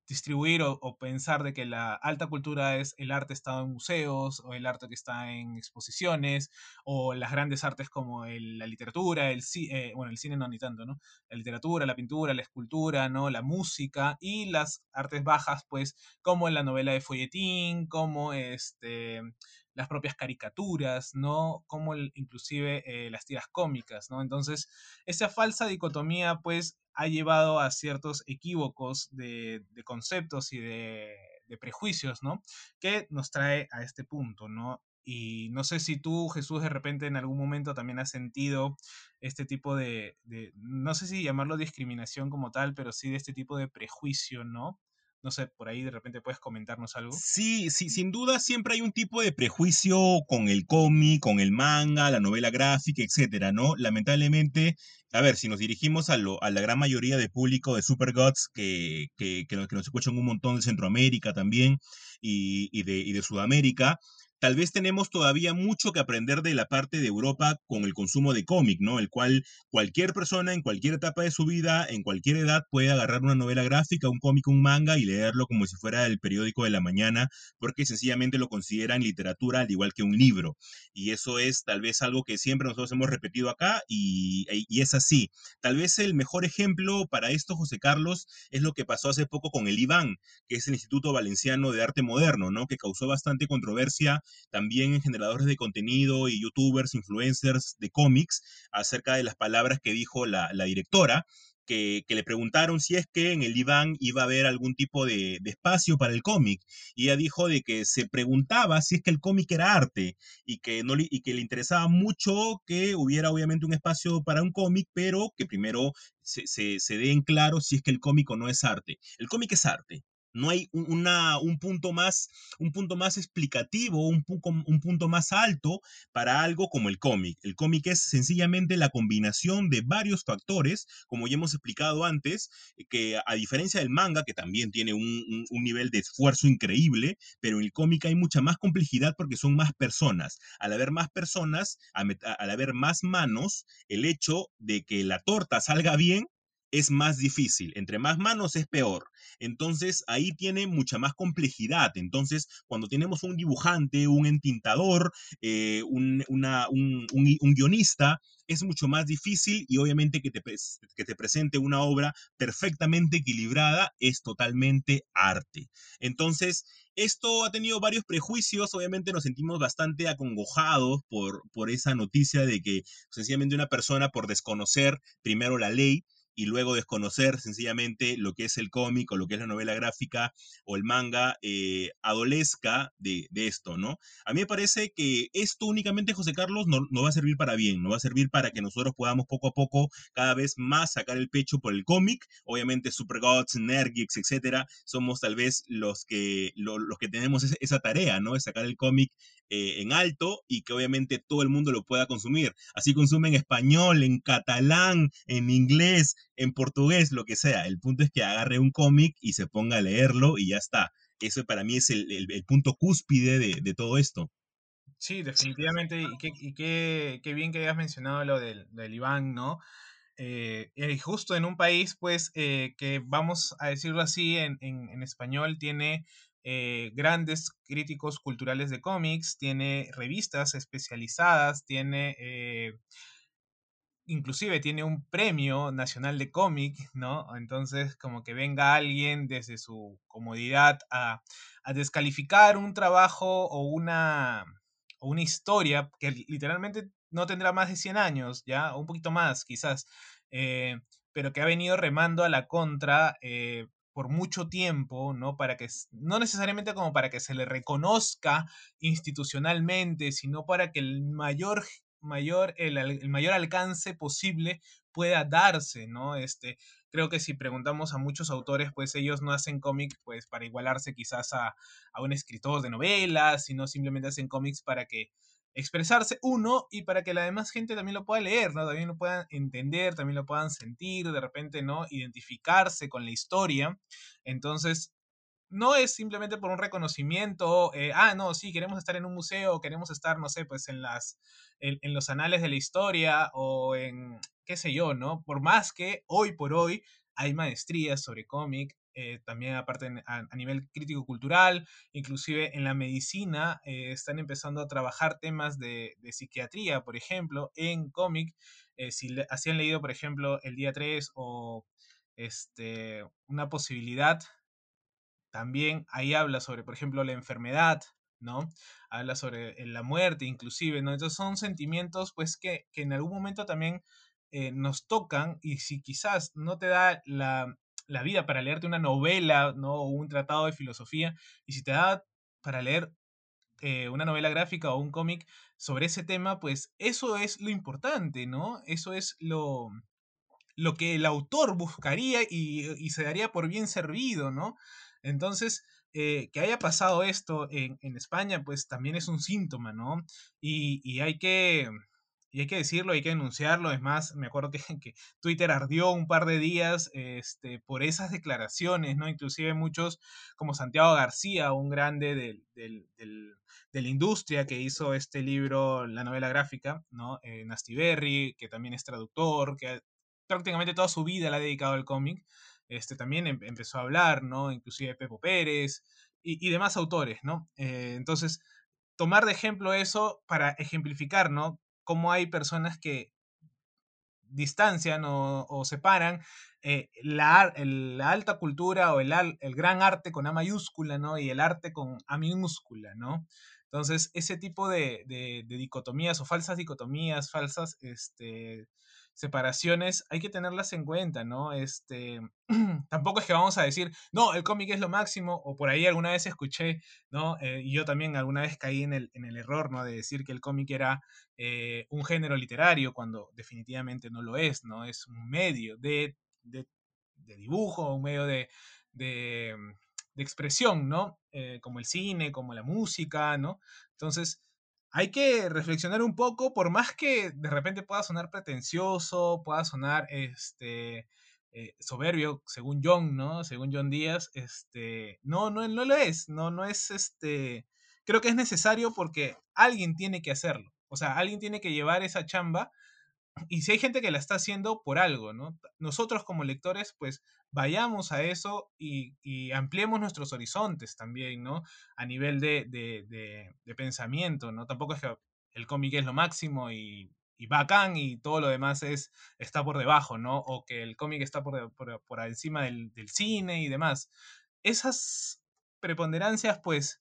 distribuir o, pensar de que la alta cultura es el arte estado en museos o el arte que está en exposiciones o las grandes artes como la literatura, el eh, bueno, el cine no ni tanto, ¿no? La literatura, la pintura, la escultura, ¿no? La música y las artes bajas, pues, como la novela de folletín, como este las propias caricaturas, ¿no? Como inclusive eh, las tiras cómicas, ¿no? Entonces, esa falsa dicotomía, pues, ha llevado a ciertos equívocos de, conceptos y de, prejuicios, ¿no? Que nos trae a este punto, ¿no? Y no sé si tú, Jesús, de repente en algún momento también has sentido este tipo de, de, no sé si llamarlo discriminación como tal, pero sí de este tipo de prejuicio, ¿no? No sé, por ahí de repente puedes comentarnos algo. Sí, sí, sin duda siempre hay un tipo de prejuicio con el cómic, con el manga, la novela gráfica, etcétera, ¿no? Lamentablemente, a ver, si nos dirigimos a, lo, a la gran mayoría de público de Super Gods, que, que, que, nos escuchan un montón de Centroamérica también y, y, de, y de Sudamérica, tal vez tenemos todavía mucho que aprender de la parte de Europa con el consumo de cómic, ¿no? El cual cualquier persona en cualquier etapa de su vida, en cualquier edad, puede agarrar una novela gráfica, un cómic, un manga y leerlo como si fuera el periódico de la mañana, porque sencillamente lo consideran literatura al igual que un libro. Y eso es tal vez algo que siempre nosotros hemos repetido acá y, y es así. Tal vez el mejor ejemplo para esto, José Carlos, es lo que pasó hace poco con el IBAN, que es el Instituto Valenciano de Arte Moderno, ¿no? Que causó bastante controversia también en generadores de contenido y youtubers, influencers de cómics, acerca de las palabras que dijo la, directora. Que, le preguntaron si es que en el Iván iba a haber algún tipo de, espacio para el cómic. Y ella dijo de que se preguntaba si es que el cómic era arte y que, no, y que le interesaba mucho que hubiera obviamente un espacio para un cómic, pero que primero se, se, se dé en claro si es que el cómic o no es arte. El cómic es arte. No hay un, punto más, un punto más explicativo, un, un punto más alto para algo como el cómic. El cómic es sencillamente la combinación de varios factores, como ya hemos explicado antes, que a diferencia del manga, que también tiene un, un nivel de esfuerzo increíble, pero en el cómic hay mucha más complejidad porque son más personas. Al haber más personas, al haber más manos, el hecho de que la torta salga bien es más difícil. Entre más manos es peor. Entonces ahí tiene mucha más complejidad. Entonces cuando tenemos un dibujante, un entintador, eh, un, un, guionista, es mucho más difícil y obviamente que te, que te presente una obra perfectamente equilibrada es totalmente arte. Entonces, esto ha tenido varios prejuicios, obviamente nos sentimos bastante acongojados por, por esa noticia de que sencillamente una persona por desconocer primero la ley y luego desconocer sencillamente lo que es el cómic o lo que es la novela gráfica o el manga, eh, adolezca de, esto, ¿no? A mí me parece que esto únicamente, José Carlos, no, no, va a servir para bien, no va a servir para que nosotros podamos poco a poco cada vez más sacar el pecho por el cómic. Obviamente, Supergods, Nergix, etcétera, somos tal vez los que, los que tenemos esa, tarea, ¿no? De sacar el cómic eh, en alto y que obviamente todo el mundo lo pueda consumir. Así consumen español, en catalán, en inglés, en portugués, lo que sea. El punto es que agarre un cómic y se ponga a leerlo y ya está. Eso para mí es el, punto cúspide de, todo esto. Sí, definitivamente. Y qué, qué, bien que hayas mencionado lo del, Iván, ¿no? Eh, justo en un país, pues, eh, que vamos a decirlo así en, en, español, tiene eh, grandes críticos culturales de cómics, tiene revistas especializadas, tiene inclusive tiene un premio nacional de cómic, ¿no? Entonces, como que venga alguien desde su comodidad a, descalificar un trabajo o una, una historia que literalmente no tendrá más de 100 años, ¿ya? O un poquito más, quizás, eh, pero que ha venido remando a la contra eh, por mucho tiempo, ¿no? Para que, no necesariamente como para que se le reconozca institucionalmente, sino para que el mayor mayor, el, mayor alcance posible pueda darse, ¿no? Este, creo que si preguntamos a muchos autores, pues ellos no hacen cómics pues para igualarse quizás a, a un escritor de novelas, sino simplemente hacen cómics para que expresarse uno y para que la demás gente también lo pueda leer, ¿no? También lo puedan entender, también lo puedan sentir, de repente, ¿no? Identificarse con la historia. Entonces, no es simplemente por un reconocimiento, eh, ah, no, sí, queremos estar en un museo, queremos estar, no sé, pues en las, en, los anales de la historia o en, qué sé yo, ¿no? Por más que hoy por hoy hay maestrías sobre cómic, eh, también aparte a, nivel crítico-cultural, inclusive en la medicina, eh, están empezando a trabajar temas de, psiquiatría, por ejemplo, en cómic, si, así han leído, por ejemplo, el día 3 o este, una posibilidad también ahí habla sobre, por ejemplo, la enfermedad, ¿no? Habla sobre eh, la muerte, inclusive, ¿no? Entonces son sentimientos, pues, que, en algún momento también eh, nos tocan y si quizás no te da la, vida para leerte una novela, ¿no? O un tratado de filosofía, y si te da para leer eh, una novela gráfica o un cómic sobre ese tema, pues eso es lo importante, ¿no? Eso es lo, lo que el autor buscaría y, y se daría por bien servido, ¿no? Entonces, eh, que haya pasado esto en, España, pues también es un síntoma, ¿no? Y, hay que... Y hay que decirlo, hay que denunciarlo. Es más, me acuerdo que, Twitter ardió un par de días este, por esas declaraciones, ¿no? Inclusive muchos, como Santiago García, un grande del, de la industria que hizo este libro, la novela gráfica, ¿no? Eh, Berry, que también es traductor, que prácticamente toda su vida la ha dedicado al cómic este, también em, empezó a hablar, ¿no? Inclusive Pepo Pérez y, demás autores, ¿no? Eh, entonces, tomar de ejemplo eso para ejemplificar, ¿no? Cómo hay personas que distancian o, separan eh, la, alta cultura o el, gran arte con A mayúscula, ¿no? Y el arte con A minúscula, ¿no? Entonces, ese tipo de, de, de dicotomías o falsas dicotomías, falsas, este, separaciones hay que tenerlas en cuenta, ¿no? Este, tampoco es que vamos a decir, no, el cómic es lo máximo, o por ahí alguna vez escuché, ¿no? Eh, y yo también alguna vez caí en el, en el error, ¿no? De decir que el cómic era eh, un género literario, cuando definitivamente no lo es, ¿no? Es un medio de, de, dibujo, un medio de, de, expresión, ¿no? Eh, como el cine, como la música, ¿no? Entonces, hay que reflexionar un poco, por más que de repente pueda sonar pretencioso, pueda sonar este, eh, soberbio, según John, ¿no? Según John Díaz, este, no, no, no lo es, no, no es este, creo que es necesario porque alguien tiene que hacerlo, o sea, alguien tiene que llevar esa chamba y si hay gente que la está haciendo por algo, ¿no? Nosotros como lectores, pues vayamos a eso y, ampliemos nuestros horizontes también, ¿no? A nivel de, de, pensamiento, ¿no? Tampoco es que el cómic es lo máximo y, y, bacán y todo lo demás es, está por debajo, ¿no? O que el cómic está por, por, por encima del, del cine y demás. Esas preponderancias, pues,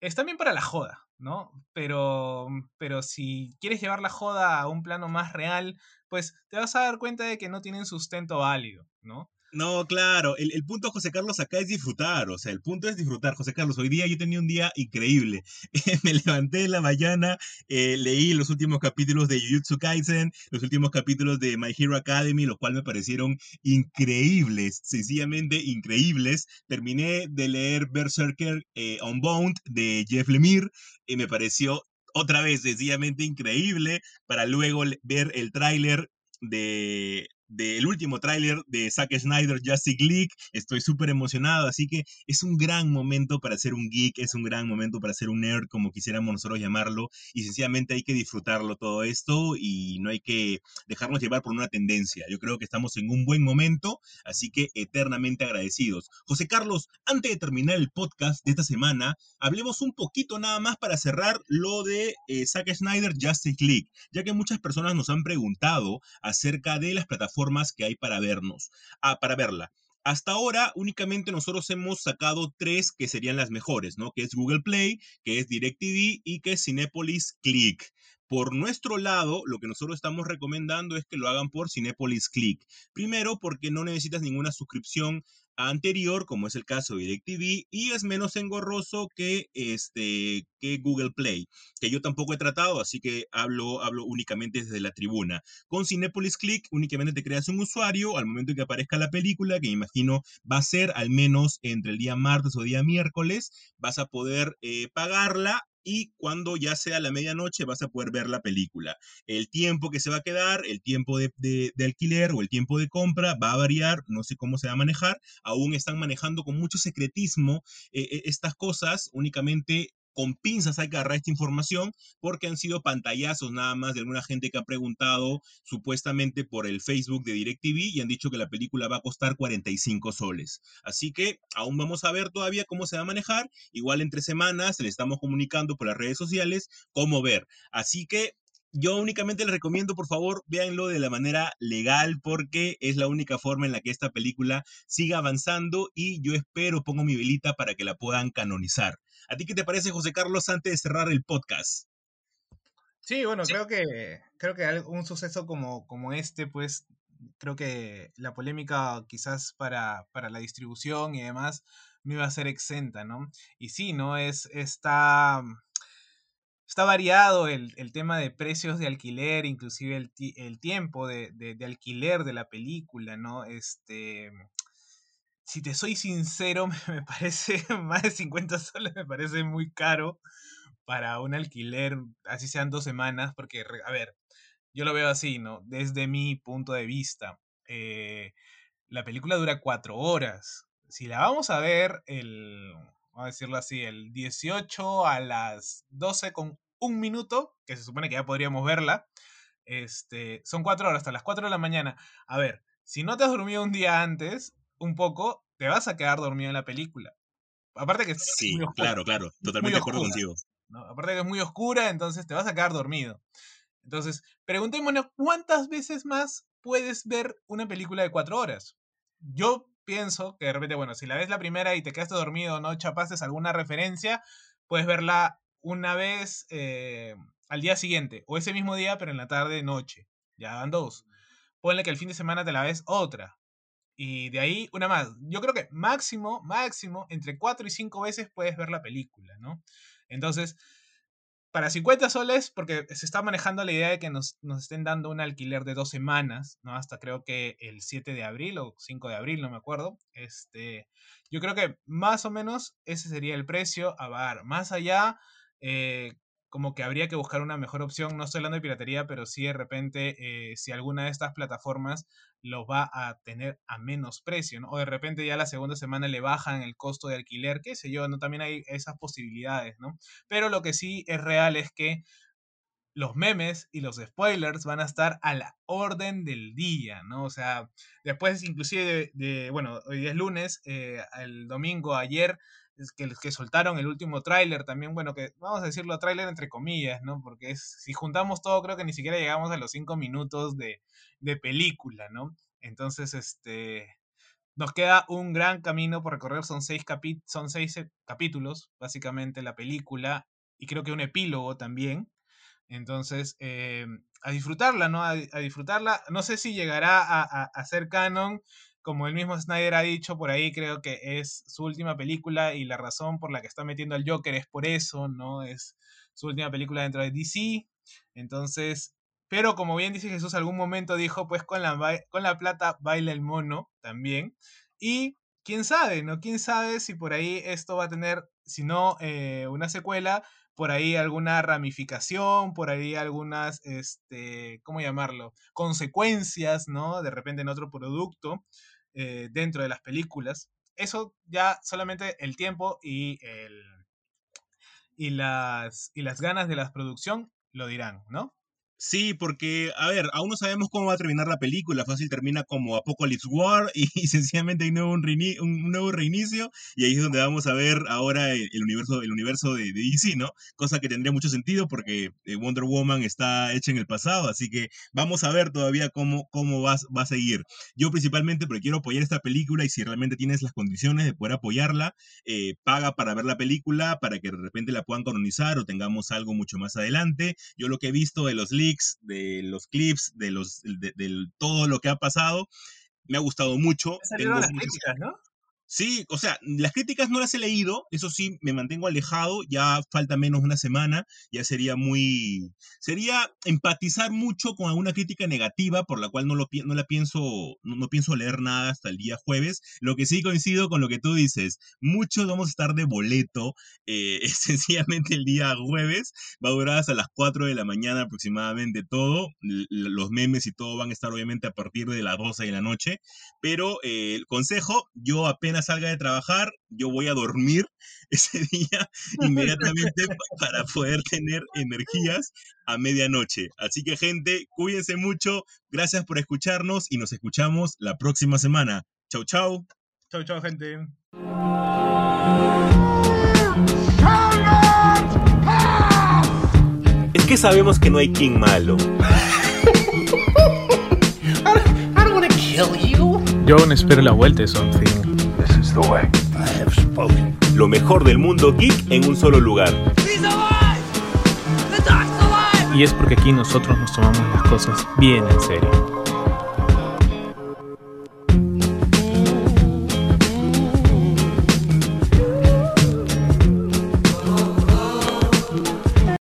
están bien para la joda, ¿no? Pero, pero si quieres llevar la joda a un plano más real, pues te vas a dar cuenta de que no tienen sustento válido, ¿no? No, claro, el, el, punto, José Carlos, acá es disfrutar, o sea, el punto es disfrutar, José Carlos. Hoy día yo tenía un día increíble. me levanté en la mañana, eh, leí los últimos capítulos de Jujutsu Kaisen, los últimos capítulos de My Hero Academy, los cuales me parecieron increíbles, sencillamente increíbles. Terminé de leer Berserker eh, Unbound de Jeff Lemire y me pareció otra vez sencillamente increíble para luego ver el tráiler de del último tráiler de Zack Snyder, Justice League. Estoy súper emocionado, así que es un gran momento para ser un geek, es un gran momento para ser un nerd, como quisiéramos nosotros llamarlo, y sencillamente hay que disfrutarlo todo esto y no hay que dejarnos llevar por una tendencia. Yo creo que estamos en un buen momento, así que eternamente agradecidos. José Carlos, antes de terminar el podcast de esta semana, hablemos un poquito nada más para cerrar lo de eh, Zack Snyder, Justice League, ya que muchas personas nos han preguntado acerca de las plataformas que hay para vernos, ah, para verla. Hasta ahora únicamente nosotros hemos sacado tres que serían las mejores, ¿no? Que es Google Play, que es DirecTV y que es Cinepolis Click. Por nuestro lado, lo que nosotros estamos recomendando es que lo hagan por Cinepolis Click. Primero, porque no necesitas ninguna suscripción anterior, como es el caso de DirecTV, y es menos engorroso que, este, que Google Play, que yo tampoco he tratado, así que hablo, hablo únicamente desde la tribuna. Con Cinepolis Click únicamente te creas un usuario al momento en que aparezca la película, que me imagino va a ser al menos entre el día martes o día miércoles, vas a poder eh, pagarla y cuando ya sea la medianoche vas a poder ver la película. El tiempo que se va a quedar, el tiempo de, alquiler o el tiempo de compra va a variar, no sé cómo se va a manejar, aún están manejando con mucho secretismo eh, eh, estas cosas, únicamente con pinzas hay que agarrar esta información porque han sido pantallazos nada más de alguna gente que ha preguntado supuestamente por el Facebook de DirecTV y han dicho que la película va a costar 45 soles. Así que aún vamos a ver todavía cómo se va a manejar. Igual entre semanas le estamos comunicando por las redes sociales cómo ver. Así que yo únicamente les recomiendo, por favor, véanlo de la manera legal porque es la única forma en la que esta película siga avanzando y yo espero, pongo mi velita para que la puedan canonizar. ¿A ti qué te parece, José Carlos, antes de cerrar el podcast? Sí, bueno, creo que creo que un suceso como, como este, pues creo que la polémica quizás para, para la distribución y demás no iba a ser exenta, ¿no? Y sí, ¿no? Es, está, está variado el, tema de precios de alquiler, inclusive el, el tiempo de, de, alquiler de la película, ¿no? Este, si te soy sincero, me, parece más de 50 soles, me parece muy caro para un alquiler, así sean dos semanas, porque, a ver, yo lo veo así, ¿no? Desde mi punto de vista, eh, la película dura cuatro horas. Si la vamos a ver el, vamos a decirlo así, el 18 a las 12 con un minuto, que se supone que ya podríamos verla, este, son cuatro horas, hasta las 4 de la mañana. A ver, si no te has dormido un día antes, un poco, te vas a quedar dormido en la película. Aparte que Sí, claro, claro, totalmente de acuerdo contigo. Aparte que es muy oscura, entonces te vas a quedar dormido. Entonces, preguntémonos cuántas veces más puedes ver una película de cuatro horas. Yo pienso que de repente, bueno, si la ves la primera y te quedaste dormido, no chapaste alguna referencia, puedes verla una vez eh, al día siguiente, o ese mismo día, pero en la tarde, noche. Ya van dos. Ponle que el fin de semana te la ves otra. Y de ahí una más. Yo creo que máximo, máximo, entre cuatro y cinco veces puedes ver la película, ¿no? Entonces, para 50 soles, porque se está manejando la idea de que nos, estén dando un alquiler de dos semanas, ¿no? Hasta creo que el 7 de abril o 5 de abril, no me acuerdo. Este, yo creo que más o menos ese sería el precio a bar. Más allá, eh, como que habría que buscar una mejor opción. No estoy hablando de piratería, pero sí de repente, eh, si alguna de estas plataformas lo va a tener a menos precio. O de repente ya la segunda semana le bajan el costo de alquiler, qué sé yo, ¿no? También hay esas posibilidades, ¿no? Pero lo que sí es real es que los memes y los spoilers van a estar a la orden del día, ¿no? O sea, después inclusive de, bueno, hoy es lunes, eh, el domingo, ayer, que, soltaron el último tráiler también, bueno, que vamos a decirlo tráiler entre comillas, ¿no? Porque es, si juntamos todo, creo que ni siquiera llegamos a los cinco minutos de, de película, ¿no? Entonces, este, nos queda un gran camino por recorrer, son seis, son seis eh, capítulos, básicamente, la película, y creo que un epílogo también. Entonces, eh, a disfrutarla, ¿no? A, disfrutarla. No sé si llegará a, a, ser canon, como el mismo Snyder ha dicho por ahí, creo que es su última película y la razón por la que está metiendo al Joker es por eso, ¿no? Es su última película dentro de DC. Entonces, pero como bien dice Jesús, algún momento dijo, pues con la, con la plata baila el mono también. Y quién sabe, ¿no? Quién sabe si por ahí esto va a tener, si no eh, una secuela, por ahí alguna ramificación, por ahí algunas, este, ¿cómo llamarlo? Consecuencias, ¿no? De repente en otro producto eh, dentro de las películas. Eso ya solamente el tiempo y, el, y, las, y las ganas de la producción lo dirán, ¿no? Sí, porque, a ver, aún no sabemos cómo va a terminar la película. Fácil termina como Apocalypse War y, sencillamente hay nuevo, un, un, nuevo reinicio. Y ahí es donde vamos a ver ahora el, universo, el universo de, DC, ¿no? Cosa que tendría mucho sentido porque eh, Wonder Woman está hecha en el pasado. Así que vamos a ver todavía cómo, cómo va, va a seguir. Yo principalmente porque quiero apoyar esta película y si realmente tienes las condiciones de poder apoyarla, eh, paga para ver la película, para que de repente la puedan canonizar o tengamos algo mucho más adelante. Yo lo que he visto de los de los clips, de, los, de, todo lo que ha pasado. Me ha gustado mucho. Tengo las críticas, ¿no? Sí, o sea, las críticas no las he leído, eso sí, me mantengo alejado, ya falta menos una semana, ya sería muy, sería empatizar mucho con alguna crítica negativa por la cual no, lo, no la pienso, no, pienso leer nada hasta el día jueves. Lo que sí coincido con lo que tú dices, muchos vamos a estar de boleto, eh, sencillamente el día jueves, va a durar hasta las 4 de la mañana aproximadamente todo, los memes y todo van a estar obviamente a partir de las 12 de la noche, pero eh, el consejo, yo apenas salga de trabajar, yo voy a dormir ese día inmediatamente para poder tener energías a medianoche. Así que gente, cuídense mucho, gracias por escucharnos y nos escuchamos la próxima semana. Chau, chau. Chau, chau, gente. Es que sabemos que no hay King malo. Yo aún espero la vuelta de Something. Lo mejor del mundo geek en un solo lugar. Y es porque aquí nosotros nos tomamos las cosas bien en serio.